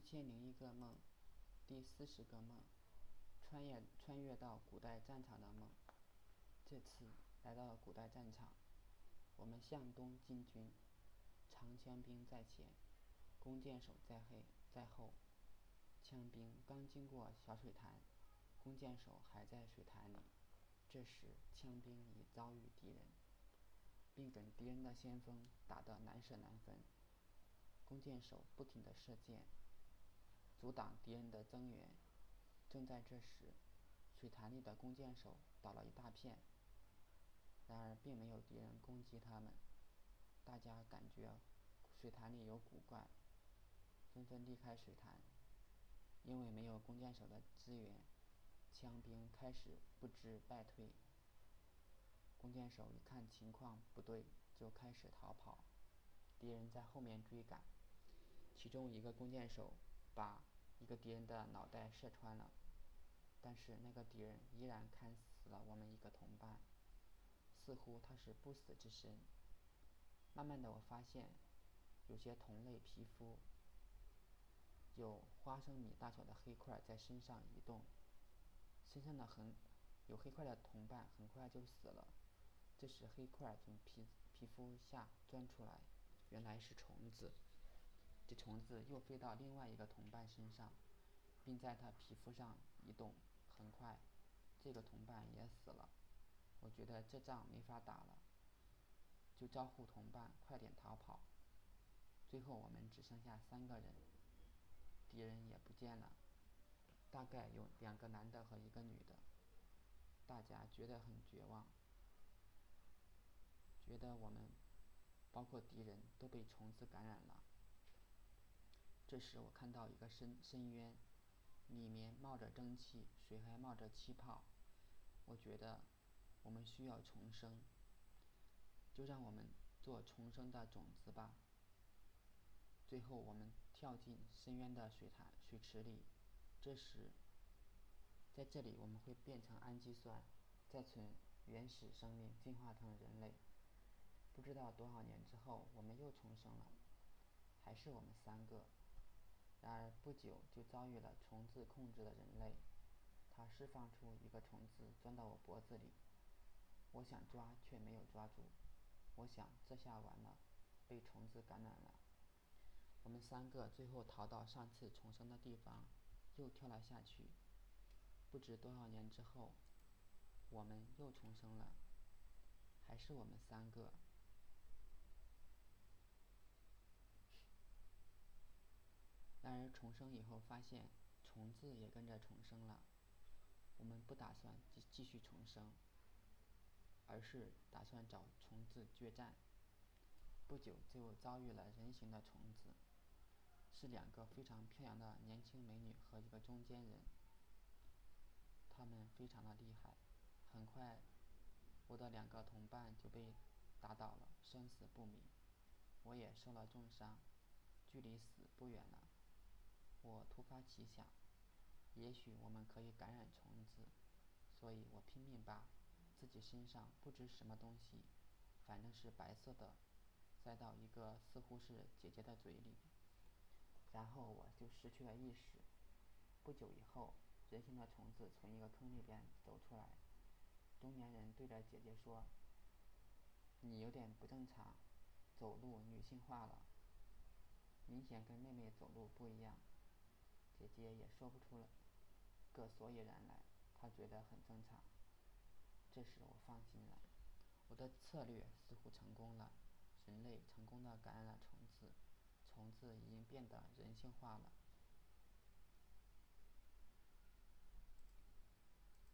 一千零一个梦，第四十个梦，穿越穿越到古代战场的梦。这次来到了古代战场，我们向东进军，长枪兵在前，弓箭手在后在后。枪兵刚经过小水潭，弓箭手还在水潭里。这时，枪兵已遭遇敌人，并跟敌人的先锋打得难舍难分。弓箭手不停地射箭，阻挡敌人的增援。正在这时，水潭里的弓箭手倒了一大片。然而，并没有敌人攻击他们。大家感觉水潭里有古怪，纷纷离开水潭。因为没有弓箭手的支援，枪兵开始不知败退。弓箭手一看情况不对，就开始逃跑。敌人在后面追赶，其中一个弓箭手把一个敌人的脑袋射穿了，但是那个敌人依然砍死了我们一个同伴，似乎他是不死之身。慢慢的，我发现有些同类皮肤。有花生米大小的黑块在身上移动，身上的很有黑块的同伴很快就死了。这时，黑块从皮皮肤下钻出来，原来是虫子。这虫子又飞到另外一个同伴身上，并在他皮肤上移动。很快，这个同伴也死了。我觉得这仗没法打了，就招呼同伴快点逃跑。最后，我们只剩下三个人。敌人也不见了，大概有两个男的和一个女的。大家觉得很绝望，觉得我们，包括敌人都被虫子感染了。这时我看到一个深深渊，里面冒着蒸汽，水还冒着气泡。我觉得我们需要重生，就让我们做重生的种子吧。最后我们。跳进深渊的水潭水池里，这时，在这里我们会变成氨基酸，再从原始生命进化成人类。不知道多少年之后，我们又重生了，还是我们三个。然而不久就遭遇了虫子控制的人类，它释放出一个虫子钻到我脖子里，我想抓却没有抓住，我想这下完了，被虫子感染了。我们三个最后逃到上次重生的地方，又跳了下去。不知多少年之后，我们又重生了，还是我们三个。然重生以后发现，虫子也跟着重生了。我们不打算继继续重生，而是打算找虫子决战。不久就遭遇了人形的虫子。是两个非常漂亮的年轻美女和一个中间人，他们非常的厉害。很快，我的两个同伴就被打倒了，生死不明。我也受了重伤，距离死不远了。我突发奇想，也许我们可以感染虫子，所以我拼命把自己身上不知什么东西，反正是白色的，塞到一个似乎是姐姐的嘴里。然后我就失去了意识。不久以后，人形的虫子从一个坑里边走出来。中年人对着姐姐说：“你有点不正常，走路女性化了，明显跟妹妹走路不一样。”姐姐也说不出个所以然来，她觉得很正常。这时我放心了，我的策略似乎成功了，人类成功的感染了虫子。虫子已经变得人性化了。